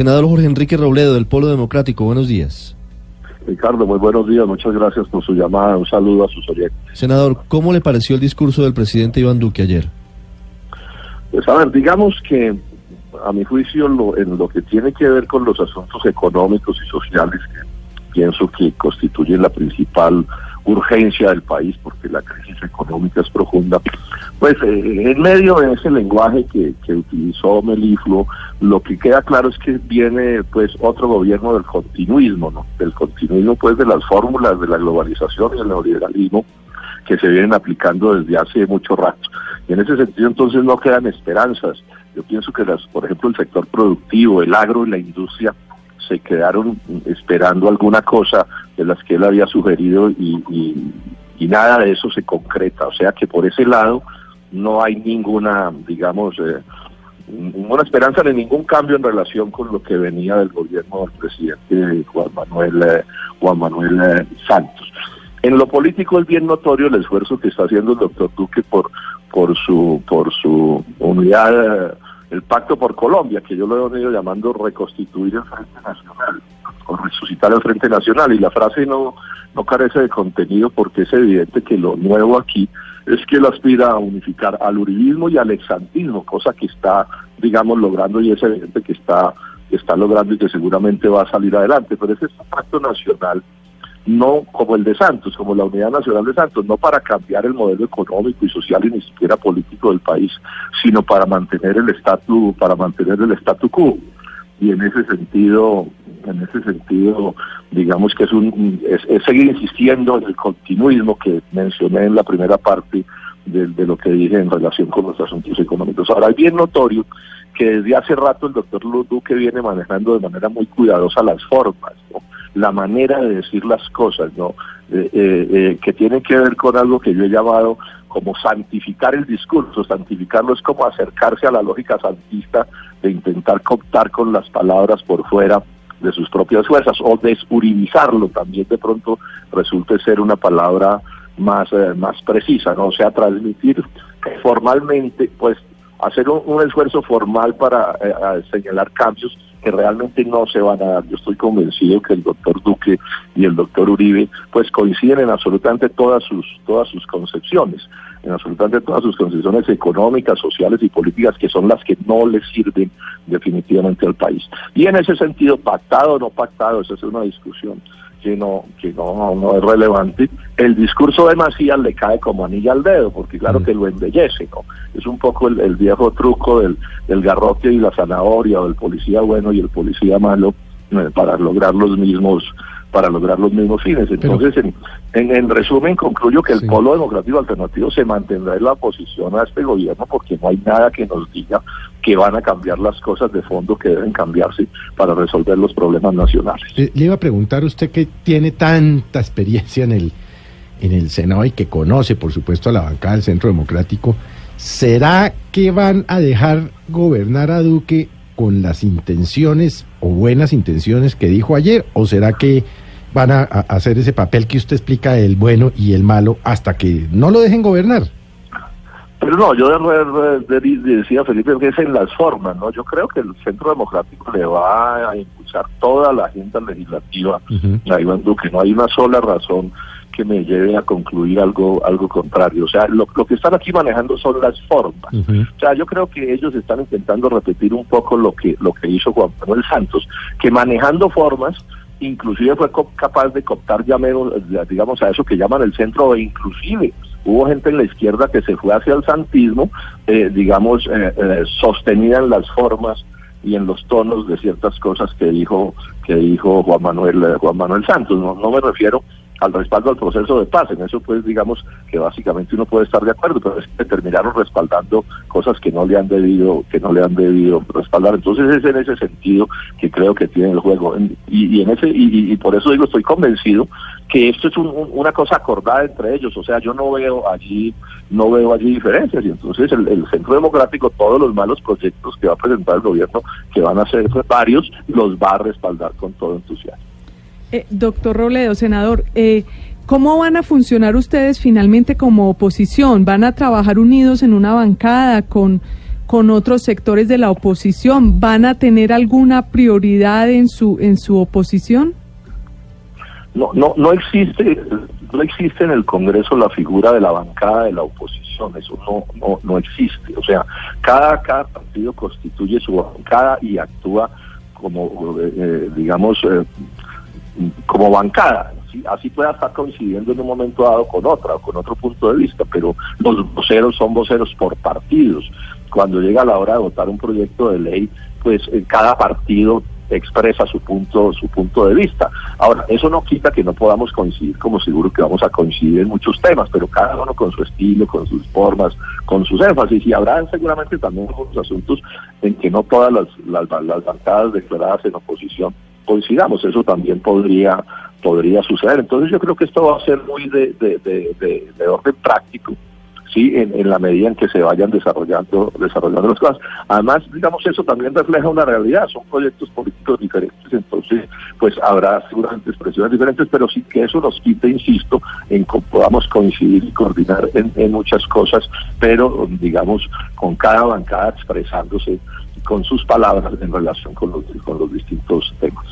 Senador Jorge Enrique Robledo del Polo Democrático, buenos días. Ricardo, muy buenos días, muchas gracias por su llamada, un saludo a sus oyentes. Senador, ¿cómo le pareció el discurso del presidente Iván Duque ayer? Pues a ver, digamos que a mi juicio lo, en lo que tiene que ver con los asuntos económicos y sociales que pienso que constituyen la principal urgencia del país porque la crisis económica es profunda, pues eh, en medio de ese lenguaje que, que utilizó Melifluo, lo que queda claro es que viene pues otro gobierno del continuismo, ¿no? Del continuismo pues de las fórmulas de la globalización y el neoliberalismo que se vienen aplicando desde hace mucho rato. Y en ese sentido entonces no quedan esperanzas. Yo pienso que las, por ejemplo, el sector productivo, el agro y la industria se quedaron esperando alguna cosa de las que él había sugerido y, y, nada de eso se concreta. O sea que por ese lado no hay ninguna, digamos, eh, ninguna esperanza de ningún cambio en relación con lo que venía del gobierno del presidente Juan Manuel eh, Juan Manuel eh, Santos. En lo político es bien notorio el esfuerzo que está haciendo el doctor Duque por por su por su unidad eh, el pacto por Colombia, que yo lo he venido llamando reconstituir el Frente Nacional o resucitar el Frente Nacional y la frase no no carece de contenido porque es evidente que lo nuevo aquí es que él aspira a unificar al uribismo y al exantismo, cosa que está, digamos, logrando y es evidente que está, que está logrando y que seguramente va a salir adelante. Pero es un pacto nacional, no como el de Santos, como la Unidad Nacional de Santos, no para cambiar el modelo económico y social y ni siquiera político del país, sino para mantener el estatus, para mantener el statu quo. Y en ese sentido, en ese sentido, digamos que es, un, seguir insistiendo en el continuismo que mencioné en la primera parte de, lo que dije en relación con los asuntos económicos. Ahora, es bien notorio que desde hace rato el doctor Duque viene manejando de manera muy cuidadosa las formas. La manera de decir las cosas, ¿no? Eh, eh, eh, que tiene que ver con algo que yo he llamado como santificar el discurso. Santificarlo es como acercarse a la lógica santista de intentar cooptar con las palabras por fuera de sus propias fuerzas o desurinizarlo también de pronto resulte ser una palabra más, eh, más precisa, ¿no? O sea, transmitir formalmente, pues hacer un, esfuerzo formal para eh, señalar cambios que realmente no se van a dar. Yo estoy convencido que el doctor Duque y el doctor Uribe pues coinciden en absolutamente todas sus, todas sus concepciones, en absolutamente todas sus concepciones económicas, sociales y políticas que son las que no le sirven definitivamente al país. Y en ese sentido, pactado o no pactado, esa es una discusión que no que no, no es relevante, el discurso de Macías le cae como anilla al dedo, porque claro que lo embellece, ¿no? Es un poco el, el viejo truco del, del garrote y la zanahoria, o del policía bueno y el policía malo, eh, para lograr los mismos para lograr los mismos fines. Entonces, Pero, en, en, en, resumen, concluyo que el sí. polo democrático alternativo se mantendrá en la oposición a este gobierno porque no hay nada que nos diga que van a cambiar las cosas de fondo que deben cambiarse para resolver los problemas nacionales. Le, le iba a preguntar usted que tiene tanta experiencia en el, en el Senado y que conoce, por supuesto, a la bancada del Centro Democrático, ¿será que van a dejar gobernar a Duque con las intenciones o buenas intenciones que dijo ayer? ¿O será que van a, a hacer ese papel que usted explica del bueno y el malo hasta que no lo dejen gobernar? Pero no, yo de, de, de, decía Felipe que es en las formas, ¿no? Yo creo que el Centro Democrático le va a impulsar toda la agenda legislativa uh -huh. a Iván Duque. No hay una sola razón que me lleve a concluir algo algo contrario. O sea, lo, lo que están aquí manejando son las formas. Uh -huh. O sea, yo creo que ellos están intentando repetir un poco lo que lo que hizo Juan Manuel Santos, que manejando formas inclusive fue capaz de cooptar ya menos, digamos, a eso que llaman el centro e inclusive hubo gente en la izquierda que se fue hacia el santismo, eh, digamos, eh, eh, sostenida en las formas y en los tonos de ciertas cosas que dijo que dijo Juan Manuel Juan Manuel Santos. No, no me refiero al respaldo al proceso de paz. En eso, pues, digamos que básicamente uno puede estar de acuerdo, pero es que terminaron respaldando cosas que no le han debido, que no le han debido respaldar. Entonces es en ese sentido que creo que tiene el juego. Y, en ese, y, y, por eso digo, estoy convencido que esto es una cosa acordada entre ellos. O sea, yo no veo allí, no veo allí diferencias. Y entonces el, el Centro Democrático, todos los malos proyectos que va a presentar el gobierno, que van a ser varios, los va a respaldar con todo entusiasmo. Eh, doctor Robledo, senador, eh, ¿cómo van a funcionar ustedes finalmente como oposición? ¿Van a trabajar unidos en una bancada con, con otros sectores de la oposición? ¿Van a tener alguna prioridad en su, en su oposición? No, no, no existe, no existe en el Congreso la figura de la bancada de la oposición, eso no, no, no existe. O sea, cada, cada partido constituye su bancada y actúa como, eh, digamos, eh, como bancada. Así pueda estar coincidiendo en un momento dado con otra o con otro punto de vista, pero los voceros son voceros por partidos. Cuando llega la hora de votar un proyecto de ley, pues eh, cada partido expresa su punto su punto de vista. Ahora, eso no quita que no podamos coincidir, como seguro que vamos a coincidir en muchos temas, pero cada uno con su estilo, con sus formas, con sus énfasis, y habrá seguramente también otros asuntos en que no todas las, las bancadas declaradas en oposición coincidamos, eso también podría podría suceder. Entonces yo creo que esto va a ser muy de, de, de, de orden práctico, sí, en, la medida en que se vayan desarrollando desarrollando las cosas. Además, digamos, eso también refleja una realidad, son proyectos políticos diferentes, entonces, pues habrá seguramente expresiones diferentes, pero sí que eso nos quite, insisto, en que podamos coincidir y coordinar en muchas cosas, pero, digamos, con cada bancada expresándose con sus palabras en relación con los, con los distintos temas.